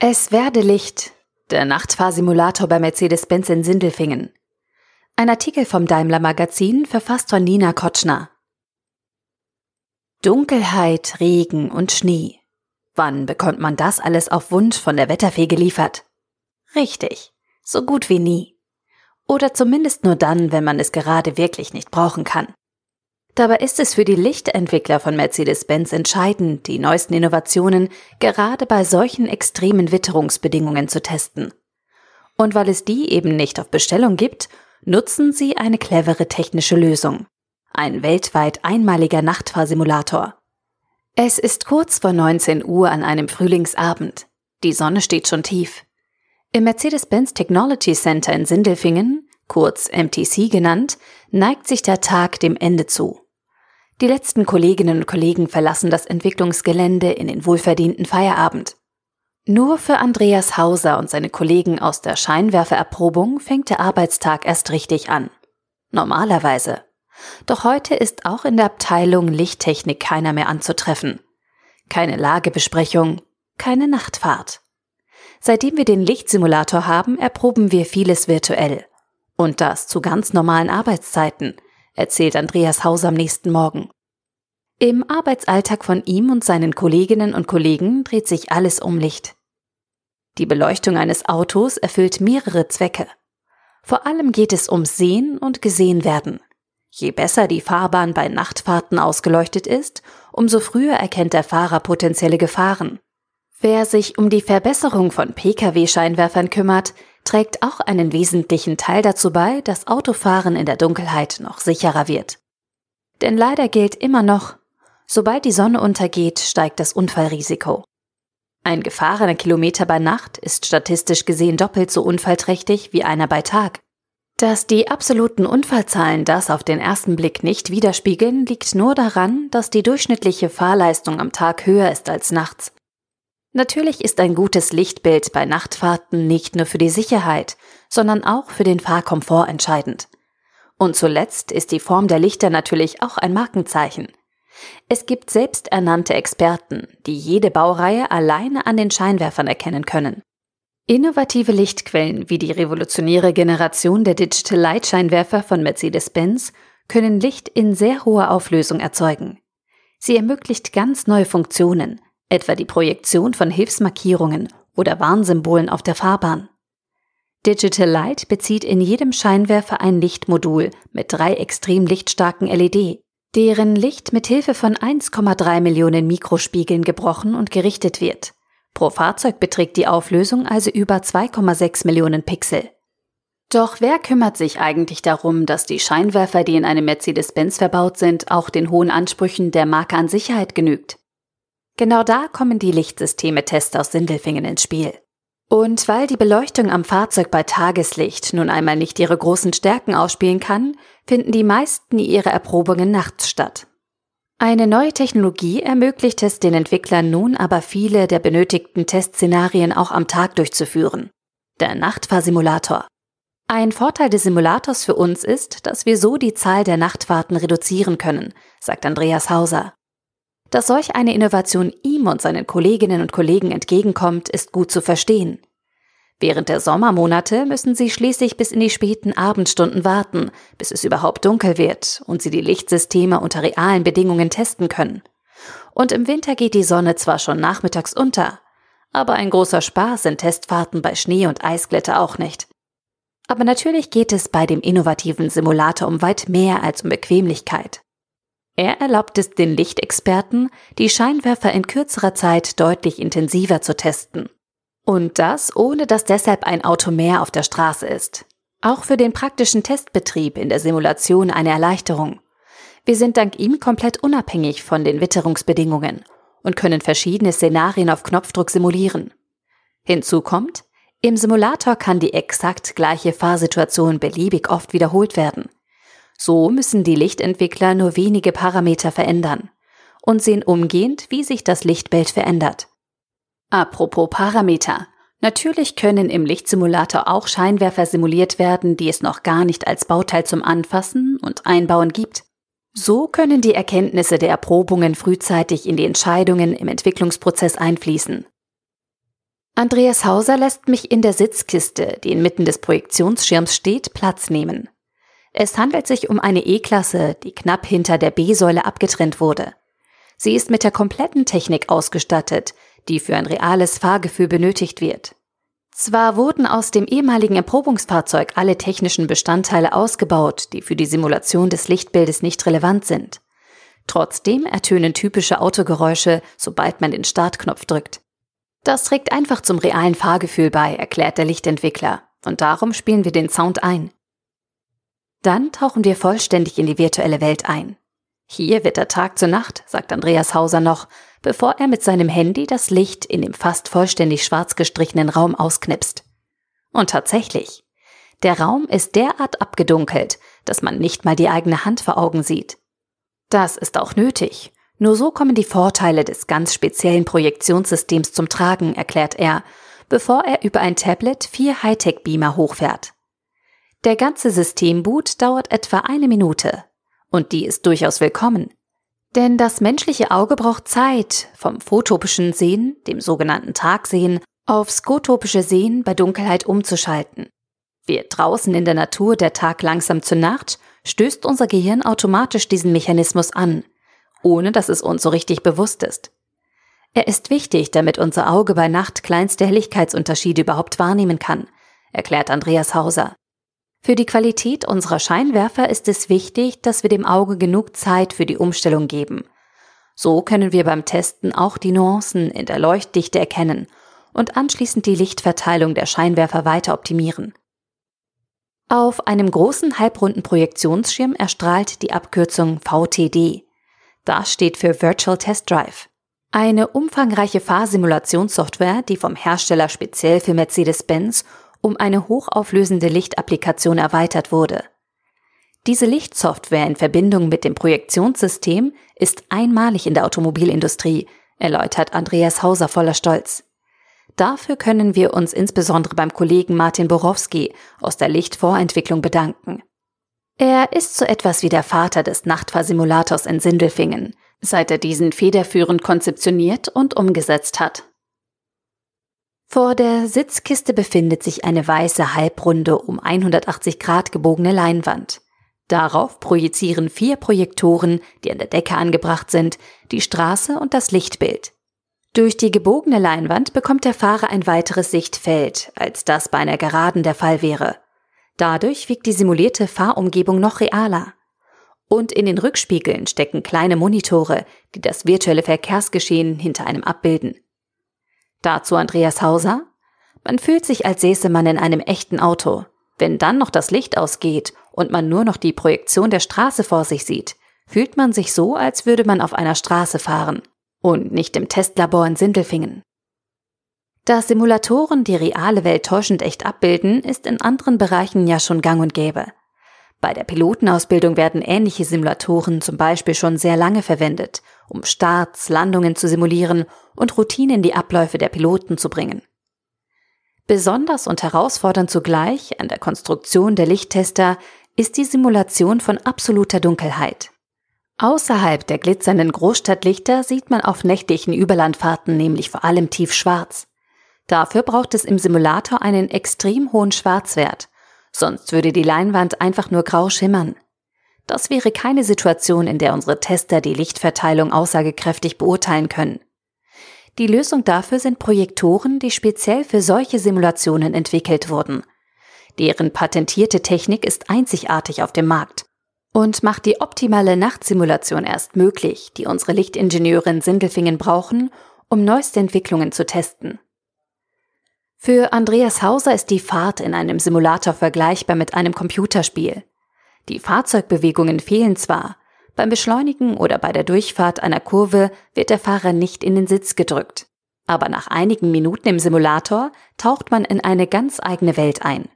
Es werde Licht. Der Nachtfahrsimulator bei Mercedes-Benz in Sindelfingen. Ein Artikel vom Daimler Magazin, verfasst von Nina Kotschner. Dunkelheit, Regen und Schnee. Wann bekommt man das alles auf Wunsch von der Wetterfee geliefert? Richtig, so gut wie nie. Oder zumindest nur dann, wenn man es gerade wirklich nicht brauchen kann. Dabei ist es für die Lichtentwickler von Mercedes-Benz entscheidend, die neuesten Innovationen gerade bei solchen extremen Witterungsbedingungen zu testen. Und weil es die eben nicht auf Bestellung gibt, nutzen sie eine clevere technische Lösung. Ein weltweit einmaliger Nachtfahrsimulator. Es ist kurz vor 19 Uhr an einem Frühlingsabend. Die Sonne steht schon tief. Im Mercedes-Benz Technology Center in Sindelfingen, kurz MTC genannt, neigt sich der Tag dem Ende zu. Die letzten Kolleginnen und Kollegen verlassen das Entwicklungsgelände in den wohlverdienten Feierabend. Nur für Andreas Hauser und seine Kollegen aus der Scheinwerfererprobung fängt der Arbeitstag erst richtig an. Normalerweise. Doch heute ist auch in der Abteilung Lichttechnik keiner mehr anzutreffen. Keine Lagebesprechung, keine Nachtfahrt. Seitdem wir den Lichtsimulator haben, erproben wir vieles virtuell. Und das zu ganz normalen Arbeitszeiten – erzählt Andreas Haus am nächsten Morgen. Im Arbeitsalltag von ihm und seinen Kolleginnen und Kollegen dreht sich alles um Licht. Die Beleuchtung eines Autos erfüllt mehrere Zwecke. Vor allem geht es ums Sehen und Gesehen werden. Je besser die Fahrbahn bei Nachtfahrten ausgeleuchtet ist, umso früher erkennt der Fahrer potenzielle Gefahren. Wer sich um die Verbesserung von Pkw-Scheinwerfern kümmert, trägt auch einen wesentlichen Teil dazu bei, dass Autofahren in der Dunkelheit noch sicherer wird. Denn leider gilt immer noch, sobald die Sonne untergeht, steigt das Unfallrisiko. Ein gefahrener Kilometer bei Nacht ist statistisch gesehen doppelt so unfallträchtig wie einer bei Tag. Dass die absoluten Unfallzahlen das auf den ersten Blick nicht widerspiegeln, liegt nur daran, dass die durchschnittliche Fahrleistung am Tag höher ist als nachts. Natürlich ist ein gutes Lichtbild bei Nachtfahrten nicht nur für die Sicherheit, sondern auch für den Fahrkomfort entscheidend. Und zuletzt ist die Form der Lichter natürlich auch ein Markenzeichen. Es gibt selbsternannte Experten, die jede Baureihe alleine an den Scheinwerfern erkennen können. Innovative Lichtquellen wie die revolutionäre Generation der Digital Light Scheinwerfer von Mercedes-Benz können Licht in sehr hoher Auflösung erzeugen. Sie ermöglicht ganz neue Funktionen, etwa die Projektion von Hilfsmarkierungen oder Warnsymbolen auf der Fahrbahn. Digital Light bezieht in jedem Scheinwerfer ein Lichtmodul mit drei extrem lichtstarken LED, deren Licht mit Hilfe von 1,3 Millionen Mikrospiegeln gebrochen und gerichtet wird. Pro Fahrzeug beträgt die Auflösung also über 2,6 Millionen Pixel. Doch wer kümmert sich eigentlich darum, dass die Scheinwerfer, die in einem Mercedes-Benz verbaut sind, auch den hohen Ansprüchen der Marke an Sicherheit genügt? Genau da kommen die Lichtsysteme-Tests aus Sindelfingen ins Spiel. Und weil die Beleuchtung am Fahrzeug bei Tageslicht nun einmal nicht ihre großen Stärken ausspielen kann, finden die meisten ihre Erprobungen nachts statt. Eine neue Technologie ermöglicht es den Entwicklern nun aber viele der benötigten Testszenarien auch am Tag durchzuführen. Der Nachtfahrsimulator. Ein Vorteil des Simulators für uns ist, dass wir so die Zahl der Nachtfahrten reduzieren können, sagt Andreas Hauser. Dass solch eine Innovation ihm und seinen Kolleginnen und Kollegen entgegenkommt, ist gut zu verstehen. Während der Sommermonate müssen sie schließlich bis in die späten Abendstunden warten, bis es überhaupt dunkel wird und sie die Lichtsysteme unter realen Bedingungen testen können. Und im Winter geht die Sonne zwar schon nachmittags unter, aber ein großer Spaß sind Testfahrten bei Schnee und Eisglätte auch nicht. Aber natürlich geht es bei dem innovativen Simulator um weit mehr als um Bequemlichkeit. Er erlaubt es den Lichtexperten, die Scheinwerfer in kürzerer Zeit deutlich intensiver zu testen. Und das ohne dass deshalb ein Auto mehr auf der Straße ist. Auch für den praktischen Testbetrieb in der Simulation eine Erleichterung. Wir sind dank ihm komplett unabhängig von den Witterungsbedingungen und können verschiedene Szenarien auf Knopfdruck simulieren. Hinzu kommt, im Simulator kann die exakt gleiche Fahrsituation beliebig oft wiederholt werden. So müssen die Lichtentwickler nur wenige Parameter verändern und sehen umgehend, wie sich das Lichtbild verändert. Apropos Parameter. Natürlich können im Lichtsimulator auch Scheinwerfer simuliert werden, die es noch gar nicht als Bauteil zum Anfassen und Einbauen gibt. So können die Erkenntnisse der Erprobungen frühzeitig in die Entscheidungen im Entwicklungsprozess einfließen. Andreas Hauser lässt mich in der Sitzkiste, die inmitten des Projektionsschirms steht, Platz nehmen. Es handelt sich um eine E-Klasse, die knapp hinter der B-Säule abgetrennt wurde. Sie ist mit der kompletten Technik ausgestattet, die für ein reales Fahrgefühl benötigt wird. Zwar wurden aus dem ehemaligen Erprobungsfahrzeug alle technischen Bestandteile ausgebaut, die für die Simulation des Lichtbildes nicht relevant sind. Trotzdem ertönen typische Autogeräusche, sobald man den Startknopf drückt. Das trägt einfach zum realen Fahrgefühl bei, erklärt der Lichtentwickler, und darum spielen wir den Sound ein. Dann tauchen wir vollständig in die virtuelle Welt ein. Hier wird der Tag zur Nacht, sagt Andreas Hauser noch, bevor er mit seinem Handy das Licht in dem fast vollständig schwarz gestrichenen Raum ausknipst. Und tatsächlich, der Raum ist derart abgedunkelt, dass man nicht mal die eigene Hand vor Augen sieht. Das ist auch nötig. Nur so kommen die Vorteile des ganz speziellen Projektionssystems zum Tragen, erklärt er, bevor er über ein Tablet vier Hightech-Beamer hochfährt. Der ganze Systemboot dauert etwa eine Minute. Und die ist durchaus willkommen. Denn das menschliche Auge braucht Zeit, vom photopischen Sehen, dem sogenannten Tagsehen, auf skotopische Sehen bei Dunkelheit umzuschalten. Wird draußen in der Natur der Tag langsam zur Nacht, stößt unser Gehirn automatisch diesen Mechanismus an, ohne dass es uns so richtig bewusst ist. Er ist wichtig, damit unser Auge bei Nacht kleinste Helligkeitsunterschiede überhaupt wahrnehmen kann, erklärt Andreas Hauser. Für die Qualität unserer Scheinwerfer ist es wichtig, dass wir dem Auge genug Zeit für die Umstellung geben. So können wir beim Testen auch die Nuancen in der Leuchtdichte erkennen und anschließend die Lichtverteilung der Scheinwerfer weiter optimieren. Auf einem großen halbrunden Projektionsschirm erstrahlt die Abkürzung VTD. Das steht für Virtual Test Drive. Eine umfangreiche Fahrsimulationssoftware, die vom Hersteller speziell für Mercedes-Benz um eine hochauflösende Lichtapplikation erweitert wurde. Diese Lichtsoftware in Verbindung mit dem Projektionssystem ist einmalig in der Automobilindustrie, erläutert Andreas Hauser voller Stolz. Dafür können wir uns insbesondere beim Kollegen Martin Borowski aus der Lichtvorentwicklung bedanken. Er ist so etwas wie der Vater des Nachtfahrsimulators in Sindelfingen, seit er diesen federführend konzeptioniert und umgesetzt hat. Vor der Sitzkiste befindet sich eine weiße halbrunde um 180 Grad gebogene Leinwand. Darauf projizieren vier Projektoren, die an der Decke angebracht sind, die Straße und das Lichtbild. Durch die gebogene Leinwand bekommt der Fahrer ein weiteres Sichtfeld, als das bei einer Geraden der Fall wäre. Dadurch wirkt die simulierte Fahrumgebung noch realer. Und in den Rückspiegeln stecken kleine Monitore, die das virtuelle Verkehrsgeschehen hinter einem abbilden. Dazu Andreas Hauser. Man fühlt sich, als säße man in einem echten Auto. Wenn dann noch das Licht ausgeht und man nur noch die Projektion der Straße vor sich sieht, fühlt man sich so, als würde man auf einer Straße fahren und nicht im Testlabor in Sindelfingen. Dass Simulatoren die reale Welt täuschend echt abbilden, ist in anderen Bereichen ja schon gang und gäbe. Bei der Pilotenausbildung werden ähnliche Simulatoren zum Beispiel schon sehr lange verwendet, um Starts, Landungen zu simulieren und Routinen in die Abläufe der Piloten zu bringen. Besonders und herausfordernd zugleich an der Konstruktion der Lichttester ist die Simulation von absoluter Dunkelheit. Außerhalb der glitzernden Großstadtlichter sieht man auf nächtlichen Überlandfahrten nämlich vor allem tiefschwarz. Dafür braucht es im Simulator einen extrem hohen Schwarzwert Sonst würde die Leinwand einfach nur grau schimmern. Das wäre keine Situation, in der unsere Tester die Lichtverteilung aussagekräftig beurteilen können. Die Lösung dafür sind Projektoren, die speziell für solche Simulationen entwickelt wurden. Deren patentierte Technik ist einzigartig auf dem Markt und macht die optimale Nachtsimulation erst möglich, die unsere Lichtingenieure in Sindelfingen brauchen, um neueste Entwicklungen zu testen. Für Andreas Hauser ist die Fahrt in einem Simulator vergleichbar mit einem Computerspiel. Die Fahrzeugbewegungen fehlen zwar, beim Beschleunigen oder bei der Durchfahrt einer Kurve wird der Fahrer nicht in den Sitz gedrückt. Aber nach einigen Minuten im Simulator taucht man in eine ganz eigene Welt ein.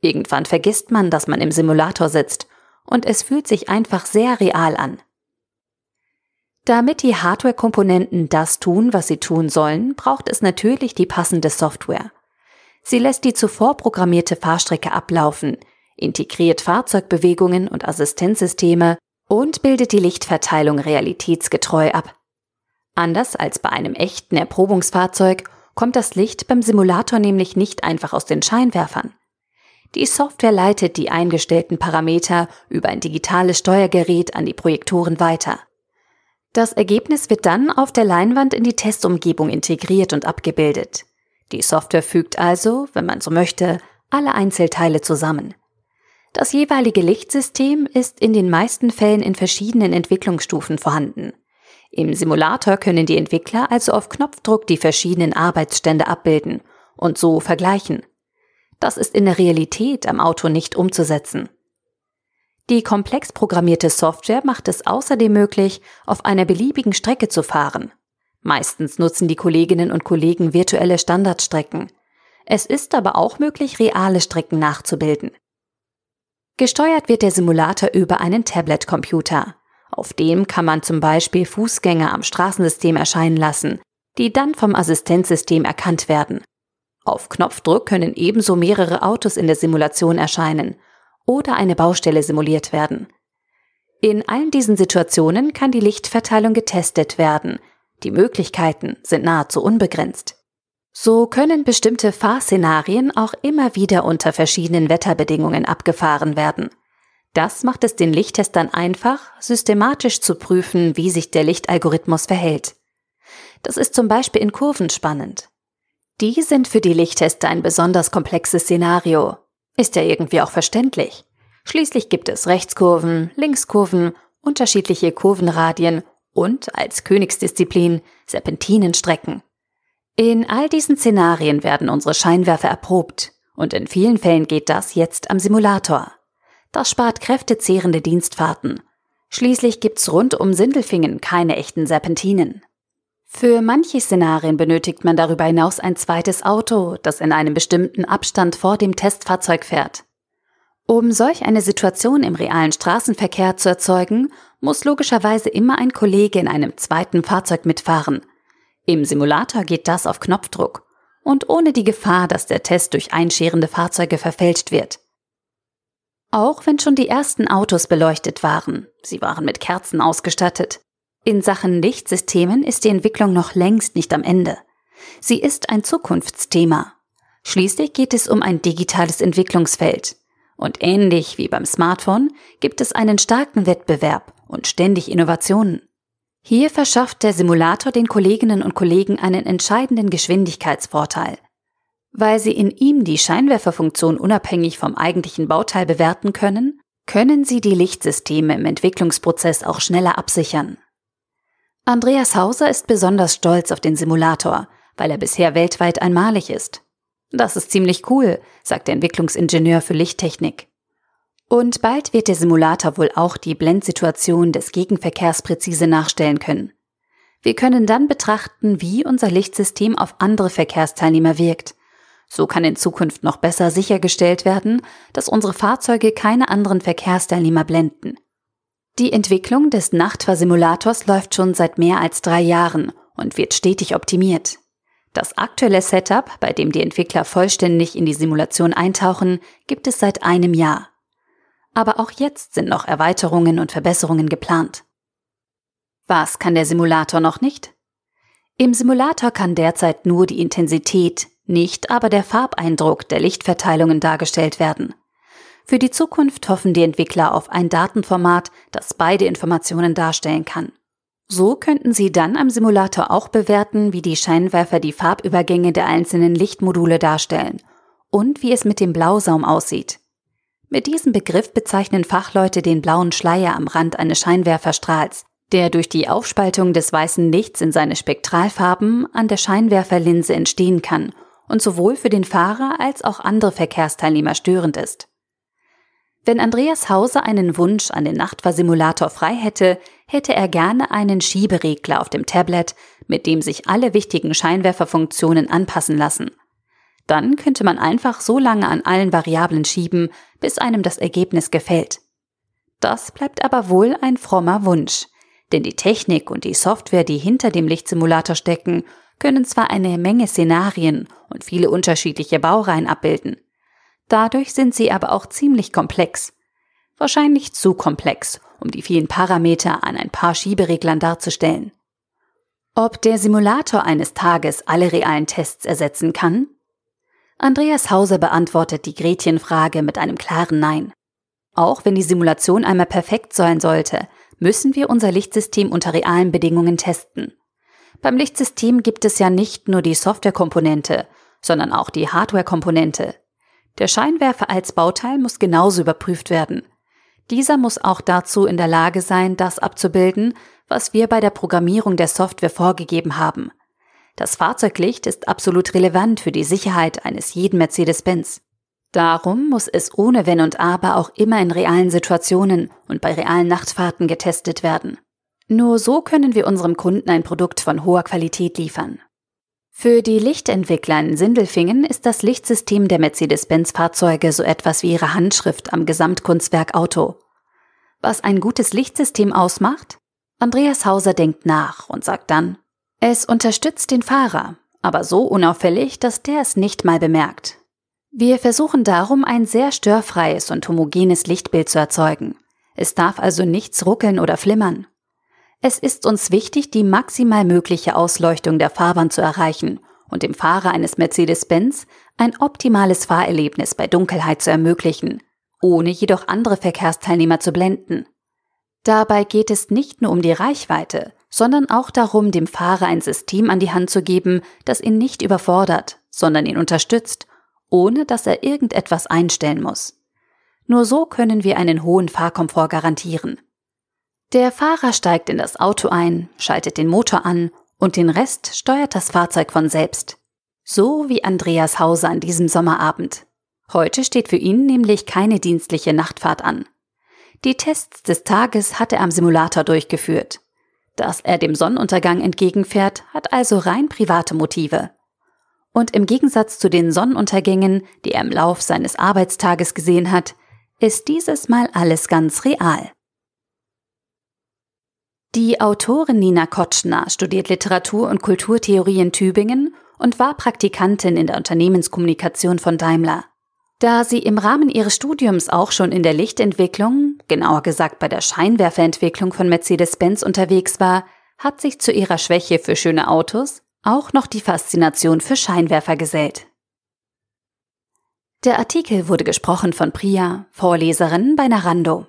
Irgendwann vergisst man, dass man im Simulator sitzt und es fühlt sich einfach sehr real an. Damit die Hardware-Komponenten das tun, was sie tun sollen, braucht es natürlich die passende Software. Sie lässt die zuvor programmierte Fahrstrecke ablaufen, integriert Fahrzeugbewegungen und Assistenzsysteme und bildet die Lichtverteilung realitätsgetreu ab. Anders als bei einem echten Erprobungsfahrzeug kommt das Licht beim Simulator nämlich nicht einfach aus den Scheinwerfern. Die Software leitet die eingestellten Parameter über ein digitales Steuergerät an die Projektoren weiter. Das Ergebnis wird dann auf der Leinwand in die Testumgebung integriert und abgebildet. Die Software fügt also, wenn man so möchte, alle Einzelteile zusammen. Das jeweilige Lichtsystem ist in den meisten Fällen in verschiedenen Entwicklungsstufen vorhanden. Im Simulator können die Entwickler also auf Knopfdruck die verschiedenen Arbeitsstände abbilden und so vergleichen. Das ist in der Realität am Auto nicht umzusetzen. Die komplex programmierte Software macht es außerdem möglich, auf einer beliebigen Strecke zu fahren. Meistens nutzen die Kolleginnen und Kollegen virtuelle Standardstrecken. Es ist aber auch möglich, reale Strecken nachzubilden. Gesteuert wird der Simulator über einen Tablet-Computer. Auf dem kann man zum Beispiel Fußgänger am Straßensystem erscheinen lassen, die dann vom Assistenzsystem erkannt werden. Auf Knopfdruck können ebenso mehrere Autos in der Simulation erscheinen oder eine Baustelle simuliert werden. In allen diesen Situationen kann die Lichtverteilung getestet werden. Die Möglichkeiten sind nahezu unbegrenzt. So können bestimmte Fahrszenarien auch immer wieder unter verschiedenen Wetterbedingungen abgefahren werden. Das macht es den Lichttestern einfach, systematisch zu prüfen, wie sich der Lichtalgorithmus verhält. Das ist zum Beispiel in Kurven spannend. Die sind für die Lichttester ein besonders komplexes Szenario. Ist ja irgendwie auch verständlich. Schließlich gibt es Rechtskurven, Linkskurven, unterschiedliche Kurvenradien und als Königsdisziplin Serpentinenstrecken. In all diesen Szenarien werden unsere Scheinwerfer erprobt und in vielen Fällen geht das jetzt am Simulator. Das spart kräftezehrende Dienstfahrten. Schließlich gibt's rund um Sindelfingen keine echten Serpentinen. Für manche Szenarien benötigt man darüber hinaus ein zweites Auto, das in einem bestimmten Abstand vor dem Testfahrzeug fährt. Um solch eine Situation im realen Straßenverkehr zu erzeugen, muss logischerweise immer ein Kollege in einem zweiten Fahrzeug mitfahren. Im Simulator geht das auf Knopfdruck und ohne die Gefahr, dass der Test durch einscherende Fahrzeuge verfälscht wird. Auch wenn schon die ersten Autos beleuchtet waren, sie waren mit Kerzen ausgestattet, in Sachen Lichtsystemen ist die Entwicklung noch längst nicht am Ende. Sie ist ein Zukunftsthema. Schließlich geht es um ein digitales Entwicklungsfeld. Und ähnlich wie beim Smartphone gibt es einen starken Wettbewerb und ständig Innovationen. Hier verschafft der Simulator den Kolleginnen und Kollegen einen entscheidenden Geschwindigkeitsvorteil. Weil sie in ihm die Scheinwerferfunktion unabhängig vom eigentlichen Bauteil bewerten können, können sie die Lichtsysteme im Entwicklungsprozess auch schneller absichern. Andreas Hauser ist besonders stolz auf den Simulator, weil er bisher weltweit einmalig ist. Das ist ziemlich cool, sagt der Entwicklungsingenieur für Lichttechnik. Und bald wird der Simulator wohl auch die Blendsituation des Gegenverkehrs präzise nachstellen können. Wir können dann betrachten, wie unser Lichtsystem auf andere Verkehrsteilnehmer wirkt. So kann in Zukunft noch besser sichergestellt werden, dass unsere Fahrzeuge keine anderen Verkehrsteilnehmer blenden. Die Entwicklung des Nachtfahrsimulators läuft schon seit mehr als drei Jahren und wird stetig optimiert. Das aktuelle Setup, bei dem die Entwickler vollständig in die Simulation eintauchen, gibt es seit einem Jahr. Aber auch jetzt sind noch Erweiterungen und Verbesserungen geplant. Was kann der Simulator noch nicht? Im Simulator kann derzeit nur die Intensität, nicht aber der Farbeindruck der Lichtverteilungen dargestellt werden. Für die Zukunft hoffen die Entwickler auf ein Datenformat, das beide Informationen darstellen kann. So könnten sie dann am Simulator auch bewerten, wie die Scheinwerfer die Farbübergänge der einzelnen Lichtmodule darstellen und wie es mit dem Blausaum aussieht. Mit diesem Begriff bezeichnen Fachleute den blauen Schleier am Rand eines Scheinwerferstrahls, der durch die Aufspaltung des weißen Lichts in seine Spektralfarben an der Scheinwerferlinse entstehen kann und sowohl für den Fahrer als auch andere Verkehrsteilnehmer störend ist. Wenn Andreas Hauser einen Wunsch an den Nachtfahrsimulator frei hätte, hätte er gerne einen Schieberegler auf dem Tablet, mit dem sich alle wichtigen Scheinwerferfunktionen anpassen lassen. Dann könnte man einfach so lange an allen Variablen schieben, bis einem das Ergebnis gefällt. Das bleibt aber wohl ein frommer Wunsch, denn die Technik und die Software, die hinter dem Lichtsimulator stecken, können zwar eine Menge Szenarien und viele unterschiedliche Baureihen abbilden, Dadurch sind sie aber auch ziemlich komplex. Wahrscheinlich zu komplex, um die vielen Parameter an ein paar Schiebereglern darzustellen. Ob der Simulator eines Tages alle realen Tests ersetzen kann? Andreas Hauser beantwortet die Gretchenfrage mit einem klaren Nein. Auch wenn die Simulation einmal perfekt sein sollte, müssen wir unser Lichtsystem unter realen Bedingungen testen. Beim Lichtsystem gibt es ja nicht nur die Softwarekomponente, sondern auch die Hardwarekomponente. Der Scheinwerfer als Bauteil muss genauso überprüft werden. Dieser muss auch dazu in der Lage sein, das abzubilden, was wir bei der Programmierung der Software vorgegeben haben. Das Fahrzeuglicht ist absolut relevant für die Sicherheit eines jeden Mercedes-Benz. Darum muss es ohne Wenn und Aber auch immer in realen Situationen und bei realen Nachtfahrten getestet werden. Nur so können wir unserem Kunden ein Produkt von hoher Qualität liefern. Für die Lichtentwickler in Sindelfingen ist das Lichtsystem der Mercedes-Benz-Fahrzeuge so etwas wie ihre Handschrift am Gesamtkunstwerk Auto. Was ein gutes Lichtsystem ausmacht? Andreas Hauser denkt nach und sagt dann, es unterstützt den Fahrer, aber so unauffällig, dass der es nicht mal bemerkt. Wir versuchen darum, ein sehr störfreies und homogenes Lichtbild zu erzeugen. Es darf also nichts ruckeln oder flimmern. Es ist uns wichtig, die maximal mögliche Ausleuchtung der Fahrbahn zu erreichen und dem Fahrer eines Mercedes-Benz ein optimales Fahrerlebnis bei Dunkelheit zu ermöglichen, ohne jedoch andere Verkehrsteilnehmer zu blenden. Dabei geht es nicht nur um die Reichweite, sondern auch darum, dem Fahrer ein System an die Hand zu geben, das ihn nicht überfordert, sondern ihn unterstützt, ohne dass er irgendetwas einstellen muss. Nur so können wir einen hohen Fahrkomfort garantieren. Der Fahrer steigt in das Auto ein, schaltet den Motor an und den Rest steuert das Fahrzeug von selbst. So wie Andreas Hause an diesem Sommerabend. Heute steht für ihn nämlich keine dienstliche Nachtfahrt an. Die Tests des Tages hat er am Simulator durchgeführt. Dass er dem Sonnenuntergang entgegenfährt, hat also rein private Motive. Und im Gegensatz zu den Sonnenuntergängen, die er im Lauf seines Arbeitstages gesehen hat, ist dieses Mal alles ganz real. Die Autorin Nina Kotschner studiert Literatur und Kulturtheorie in Tübingen und war Praktikantin in der Unternehmenskommunikation von Daimler. Da sie im Rahmen ihres Studiums auch schon in der Lichtentwicklung, genauer gesagt bei der Scheinwerferentwicklung von Mercedes-Benz unterwegs war, hat sich zu ihrer Schwäche für schöne Autos auch noch die Faszination für Scheinwerfer gesellt. Der Artikel wurde gesprochen von Priya, Vorleserin bei Narando.